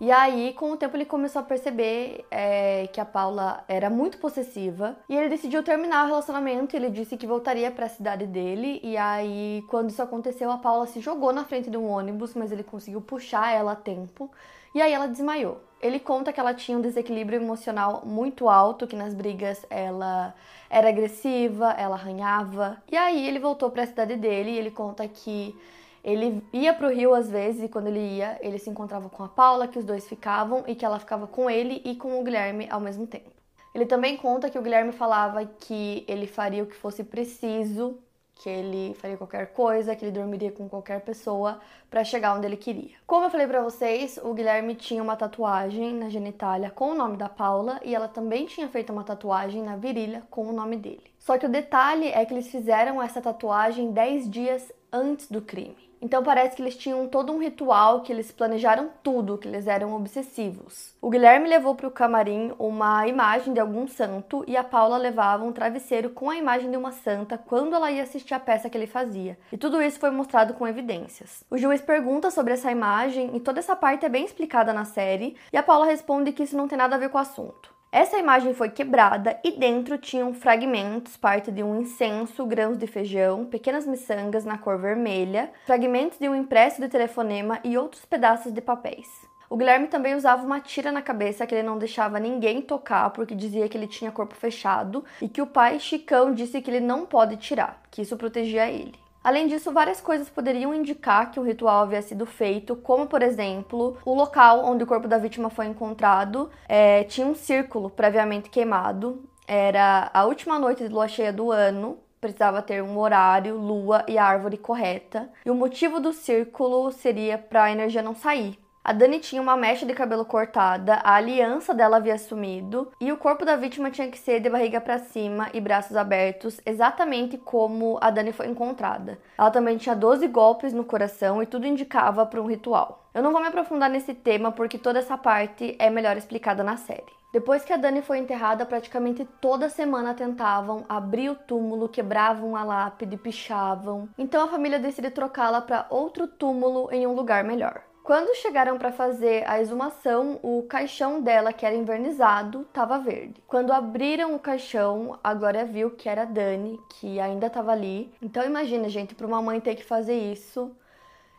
E aí, com o tempo, ele começou a perceber é, que a Paula era muito possessiva e ele decidiu terminar o relacionamento. Ele disse que voltaria para a cidade dele. E aí, quando isso aconteceu, a Paula se jogou na frente de um ônibus, mas ele conseguiu puxar ela a tempo. E aí, ela desmaiou. Ele conta que ela tinha um desequilíbrio emocional muito alto, que nas brigas ela era agressiva, ela arranhava. E aí ele voltou para a cidade dele e ele conta que ele ia pro Rio às vezes e quando ele ia, ele se encontrava com a Paula, que os dois ficavam e que ela ficava com ele e com o Guilherme ao mesmo tempo. Ele também conta que o Guilherme falava que ele faria o que fosse preciso que ele faria qualquer coisa, que ele dormiria com qualquer pessoa para chegar onde ele queria. Como eu falei para vocês, o Guilherme tinha uma tatuagem na genitália com o nome da Paula e ela também tinha feito uma tatuagem na virilha com o nome dele. Só que o detalhe é que eles fizeram essa tatuagem 10 dias antes do crime. Então parece que eles tinham todo um ritual, que eles planejaram tudo, que eles eram obsessivos. O Guilherme levou para o camarim uma imagem de algum santo e a Paula levava um travesseiro com a imagem de uma santa quando ela ia assistir a peça que ele fazia. E tudo isso foi mostrado com evidências. O juiz pergunta sobre essa imagem e toda essa parte é bem explicada na série, e a Paula responde que isso não tem nada a ver com o assunto. Essa imagem foi quebrada e dentro tinham fragmentos, parte de um incenso, grãos de feijão, pequenas miçangas na cor vermelha, fragmentos de um impresso de telefonema e outros pedaços de papéis. O Guilherme também usava uma tira na cabeça que ele não deixava ninguém tocar porque dizia que ele tinha corpo fechado e que o pai Chicão disse que ele não pode tirar, que isso protegia ele. Além disso, várias coisas poderiam indicar que o ritual havia sido feito, como por exemplo, o local onde o corpo da vítima foi encontrado é, tinha um círculo previamente queimado. Era a última noite de lua cheia do ano, precisava ter um horário, lua e árvore correta. E o motivo do círculo seria para a energia não sair. A Dani tinha uma mecha de cabelo cortada, a aliança dela havia sumido e o corpo da vítima tinha que ser de barriga para cima e braços abertos, exatamente como a Dani foi encontrada. Ela também tinha 12 golpes no coração e tudo indicava para um ritual. Eu não vou me aprofundar nesse tema porque toda essa parte é melhor explicada na série. Depois que a Dani foi enterrada, praticamente toda semana tentavam abrir o túmulo, quebravam a lápide, pichavam. Então a família decide trocá-la para outro túmulo em um lugar melhor. Quando chegaram para fazer a exumação, o caixão dela, que era invernizado, estava verde. Quando abriram o caixão, a Glória viu que era Dani, que ainda estava ali. Então imagina, gente, para uma mãe ter que fazer isso,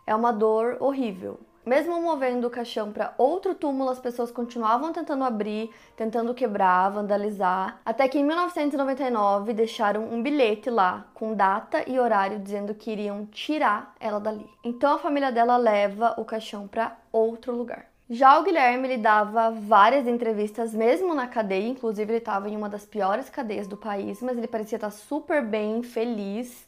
é uma dor horrível. Mesmo movendo o caixão para outro túmulo, as pessoas continuavam tentando abrir, tentando quebrar, vandalizar, até que em 1999 deixaram um bilhete lá com data e horário dizendo que iriam tirar ela dali. Então a família dela leva o caixão para outro lugar. Já o Guilherme ele dava várias entrevistas mesmo na cadeia, inclusive ele estava em uma das piores cadeias do país, mas ele parecia estar super bem, feliz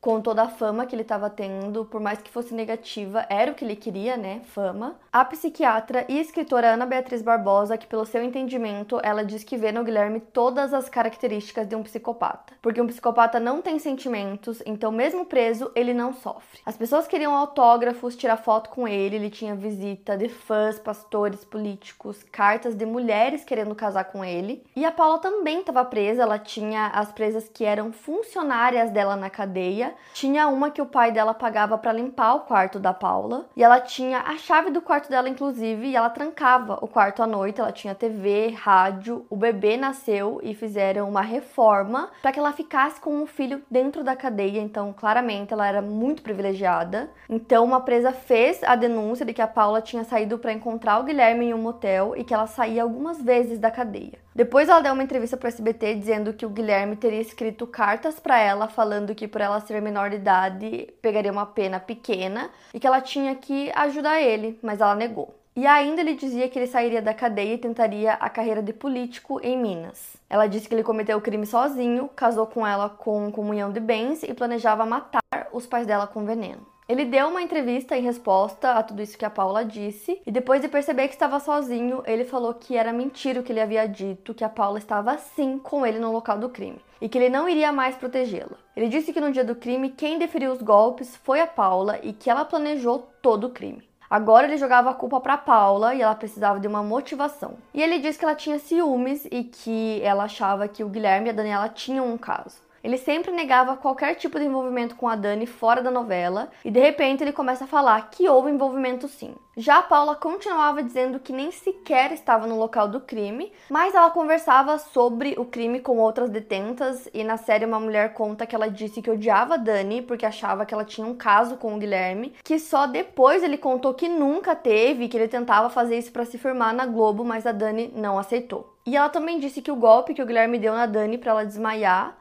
com toda a fama que ele estava tendo, por mais que fosse negativa, era o que ele queria, né? Fama. A psiquiatra e escritora Ana Beatriz Barbosa, que pelo seu entendimento, ela diz que vê no Guilherme todas as características de um psicopata. Porque um psicopata não tem sentimentos, então mesmo preso, ele não sofre. As pessoas queriam autógrafos, tirar foto com ele, ele tinha visita de fãs, pastores, políticos, cartas de mulheres querendo casar com ele. E a Paula também estava presa, ela tinha as presas que eram funcionárias dela na cadeia tinha uma que o pai dela pagava para limpar o quarto da Paula. E ela tinha a chave do quarto dela, inclusive, e ela trancava o quarto à noite. Ela tinha TV, rádio. O bebê nasceu e fizeram uma reforma para que ela ficasse com o filho dentro da cadeia. Então, claramente, ela era muito privilegiada. Então, uma presa fez a denúncia de que a Paula tinha saído para encontrar o Guilherme em um motel e que ela saía algumas vezes da cadeia. Depois ela deu uma entrevista para o SBT dizendo que o Guilherme teria escrito cartas para ela falando que por ela ser menor de idade pegaria uma pena pequena e que ela tinha que ajudar ele, mas ela negou. E ainda ele dizia que ele sairia da cadeia e tentaria a carreira de político em Minas. Ela disse que ele cometeu o crime sozinho, casou com ela com comunhão de bens e planejava matar os pais dela com veneno. Ele deu uma entrevista em resposta a tudo isso que a Paula disse, e depois de perceber que estava sozinho, ele falou que era mentira o que ele havia dito, que a Paula estava sim com ele no local do crime e que ele não iria mais protegê-la. Ele disse que no dia do crime quem deferiu os golpes foi a Paula e que ela planejou todo o crime. Agora ele jogava a culpa para Paula e ela precisava de uma motivação. E ele disse que ela tinha ciúmes e que ela achava que o Guilherme e a Daniela tinham um caso. Ele sempre negava qualquer tipo de envolvimento com a Dani fora da novela e de repente ele começa a falar que houve envolvimento sim. Já a Paula continuava dizendo que nem sequer estava no local do crime, mas ela conversava sobre o crime com outras detentas e na série uma mulher conta que ela disse que odiava a Dani porque achava que ela tinha um caso com o Guilherme, que só depois ele contou que nunca teve, que ele tentava fazer isso para se firmar na Globo, mas a Dani não aceitou. E ela também disse que o golpe que o Guilherme deu na Dani para ela desmaiar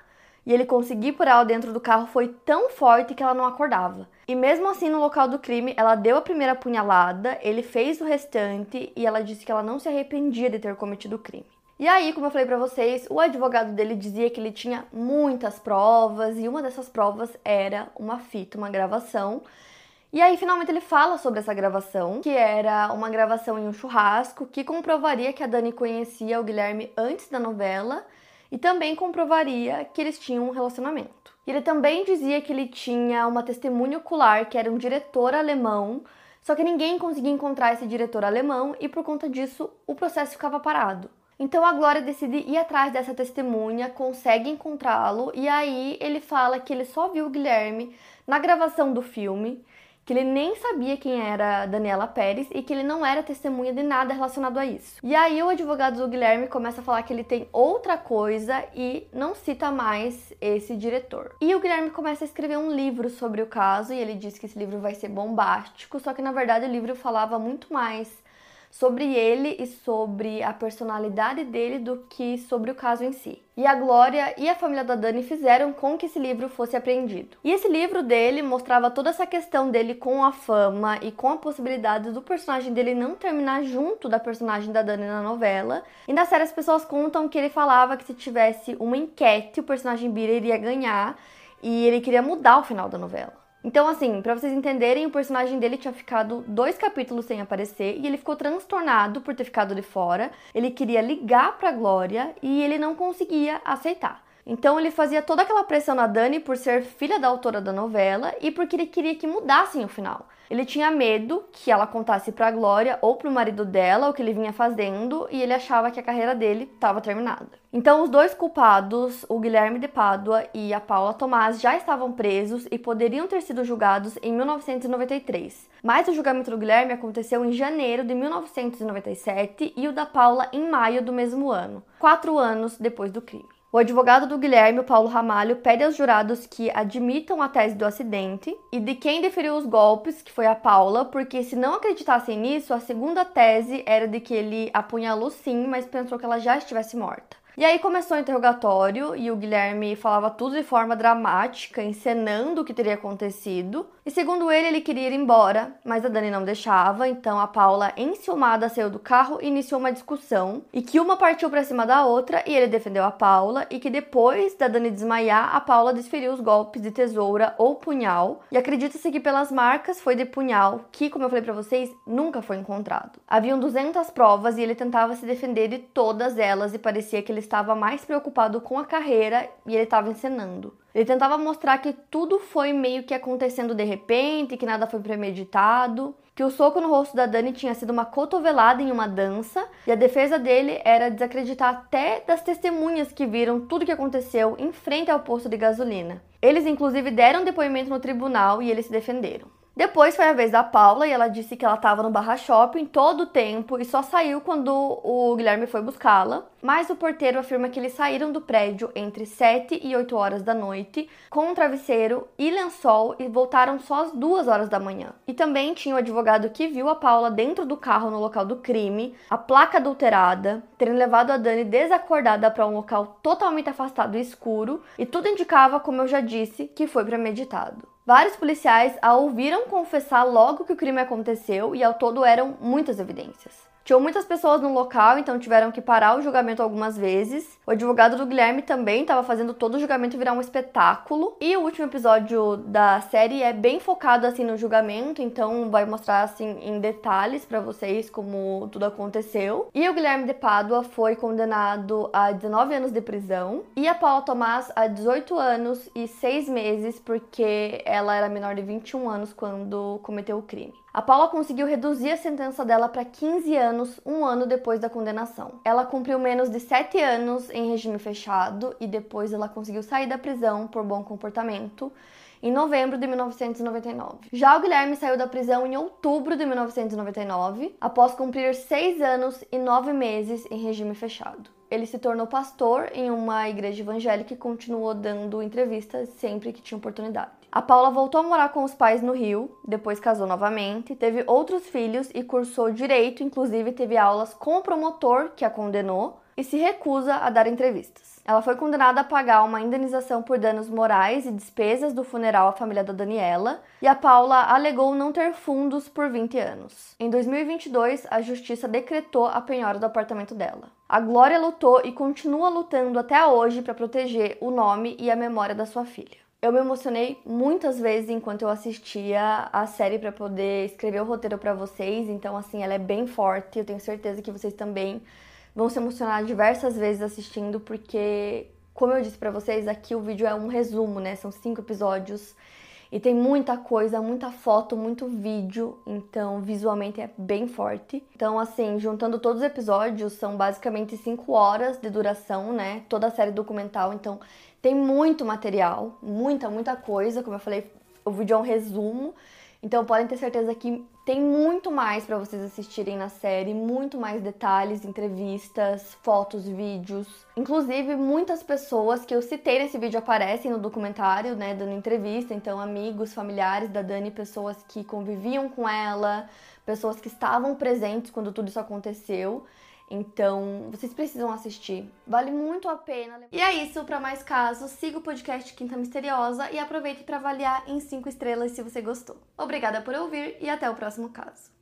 e ele conseguir por ela dentro do carro foi tão forte que ela não acordava. E mesmo assim, no local do crime, ela deu a primeira punhalada, ele fez o restante e ela disse que ela não se arrependia de ter cometido o crime. E aí, como eu falei para vocês, o advogado dele dizia que ele tinha muitas provas e uma dessas provas era uma fita, uma gravação. E aí, finalmente, ele fala sobre essa gravação, que era uma gravação em um churrasco que comprovaria que a Dani conhecia o Guilherme antes da novela e também comprovaria que eles tinham um relacionamento. Ele também dizia que ele tinha uma testemunha ocular que era um diretor alemão, só que ninguém conseguia encontrar esse diretor alemão e por conta disso o processo ficava parado. Então a Glória decide ir atrás dessa testemunha, consegue encontrá-lo e aí ele fala que ele só viu o Guilherme na gravação do filme que ele nem sabia quem era Daniela Pérez e que ele não era testemunha de nada relacionado a isso. E aí o advogado do Guilherme começa a falar que ele tem outra coisa e não cita mais esse diretor. E o Guilherme começa a escrever um livro sobre o caso e ele diz que esse livro vai ser bombástico, só que na verdade o livro falava muito mais sobre ele e sobre a personalidade dele do que sobre o caso em si. E a Glória e a família da Dani fizeram com que esse livro fosse apreendido. E esse livro dele mostrava toda essa questão dele com a fama e com a possibilidade do personagem dele não terminar junto da personagem da Dani na novela. E na série as pessoas contam que ele falava que se tivesse uma enquete o personagem Bira iria ganhar e ele queria mudar o final da novela. Então, assim, para vocês entenderem, o personagem dele tinha ficado dois capítulos sem aparecer e ele ficou transtornado por ter ficado de fora. Ele queria ligar pra Glória e ele não conseguia aceitar. Então ele fazia toda aquela pressão na Dani por ser filha da autora da novela e porque ele queria que mudassem o final. Ele tinha medo que ela contasse para Glória ou para o marido dela o que ele vinha fazendo e ele achava que a carreira dele estava terminada. Então, os dois culpados, o Guilherme de Pádua e a Paula Tomás, já estavam presos e poderiam ter sido julgados em 1993. Mas o julgamento do Guilherme aconteceu em janeiro de 1997 e o da Paula em maio do mesmo ano, quatro anos depois do crime. O advogado do Guilherme, Paulo Ramalho, pede aos jurados que admitam a tese do acidente e de quem deferiu os golpes, que foi a Paula, porque se não acreditassem nisso, a segunda tese era de que ele apunhalou sim, mas pensou que ela já estivesse morta. E aí começou o interrogatório e o Guilherme falava tudo de forma dramática, encenando o que teria acontecido. E segundo ele, ele queria ir embora, mas a Dani não deixava, então a Paula, enciumada, saiu do carro e iniciou uma discussão. E que uma partiu para cima da outra e ele defendeu a Paula, e que depois da Dani desmaiar, a Paula desferiu os golpes de tesoura ou punhal. E acredita-se que pelas marcas foi de punhal, que, como eu falei para vocês, nunca foi encontrado. Haviam 200 provas e ele tentava se defender de todas elas e parecia que ele estava mais preocupado com a carreira e ele estava encenando. Ele tentava mostrar que tudo foi meio que acontecendo de repente, que nada foi premeditado, que o soco no rosto da Dani tinha sido uma cotovelada em uma dança, e a defesa dele era desacreditar até das testemunhas que viram tudo que aconteceu em frente ao posto de gasolina. Eles inclusive deram depoimento no tribunal e eles se defenderam. Depois foi a vez da Paula e ela disse que ela estava no Barra Shopping todo o tempo e só saiu quando o Guilherme foi buscá-la. Mas o porteiro afirma que eles saíram do prédio entre 7 e 8 horas da noite com um travesseiro e lençol e voltaram só às 2 horas da manhã. E também tinha o advogado que viu a Paula dentro do carro no local do crime, a placa adulterada, terem levado a Dani desacordada para um local totalmente afastado e escuro, e tudo indicava, como eu já disse, que foi premeditado. Vários policiais a ouviram confessar logo que o crime aconteceu e ao todo eram muitas evidências. Tinham muitas pessoas no local, então tiveram que parar o julgamento algumas vezes. O advogado do Guilherme também estava fazendo todo o julgamento virar um espetáculo. E o último episódio da série é bem focado assim no julgamento, então vai mostrar assim em detalhes para vocês como tudo aconteceu. E o Guilherme de Pádua foi condenado a 19 anos de prisão e a Paula Tomás a 18 anos e 6 meses porque ela era menor de 21 anos quando cometeu o crime. A Paula conseguiu reduzir a sentença dela para 15 anos, um ano depois da condenação. Ela cumpriu menos de 7 anos em regime fechado e depois ela conseguiu sair da prisão por bom comportamento em novembro de 1999. Já o Guilherme saiu da prisão em outubro de 1999, após cumprir seis anos e nove meses em regime fechado. Ele se tornou pastor em uma igreja evangélica e continuou dando entrevistas sempre que tinha oportunidade. A Paula voltou a morar com os pais no Rio, depois casou novamente, teve outros filhos e cursou direito, inclusive teve aulas com o promotor que a condenou e se recusa a dar entrevistas. Ela foi condenada a pagar uma indenização por danos morais e despesas do funeral à família da Daniela, e a Paula alegou não ter fundos por 20 anos. Em 2022, a justiça decretou a penhora do apartamento dela. A Glória lutou e continua lutando até hoje para proteger o nome e a memória da sua filha. Eu me emocionei muitas vezes enquanto eu assistia a série para poder escrever o roteiro para vocês, então assim, ela é bem forte, eu tenho certeza que vocês também vão se emocionar diversas vezes assistindo, porque como eu disse para vocês, aqui o vídeo é um resumo, né? São cinco episódios e tem muita coisa, muita foto, muito vídeo, então visualmente é bem forte. Então, assim, juntando todos os episódios, são basicamente 5 horas de duração, né? Toda a série documental, então tem muito material, muita, muita coisa. Como eu falei, o vídeo é um resumo. Então podem ter certeza que tem muito mais para vocês assistirem na série, muito mais detalhes, entrevistas, fotos, vídeos. Inclusive, muitas pessoas que eu citei nesse vídeo aparecem no documentário, né, dando entrevista, então amigos, familiares da Dani, pessoas que conviviam com ela, pessoas que estavam presentes quando tudo isso aconteceu. Então, vocês precisam assistir. Vale muito a pena. E é isso, para mais casos, siga o podcast Quinta Misteriosa e aproveite para avaliar em 5 estrelas se você gostou. Obrigada por ouvir e até o próximo caso.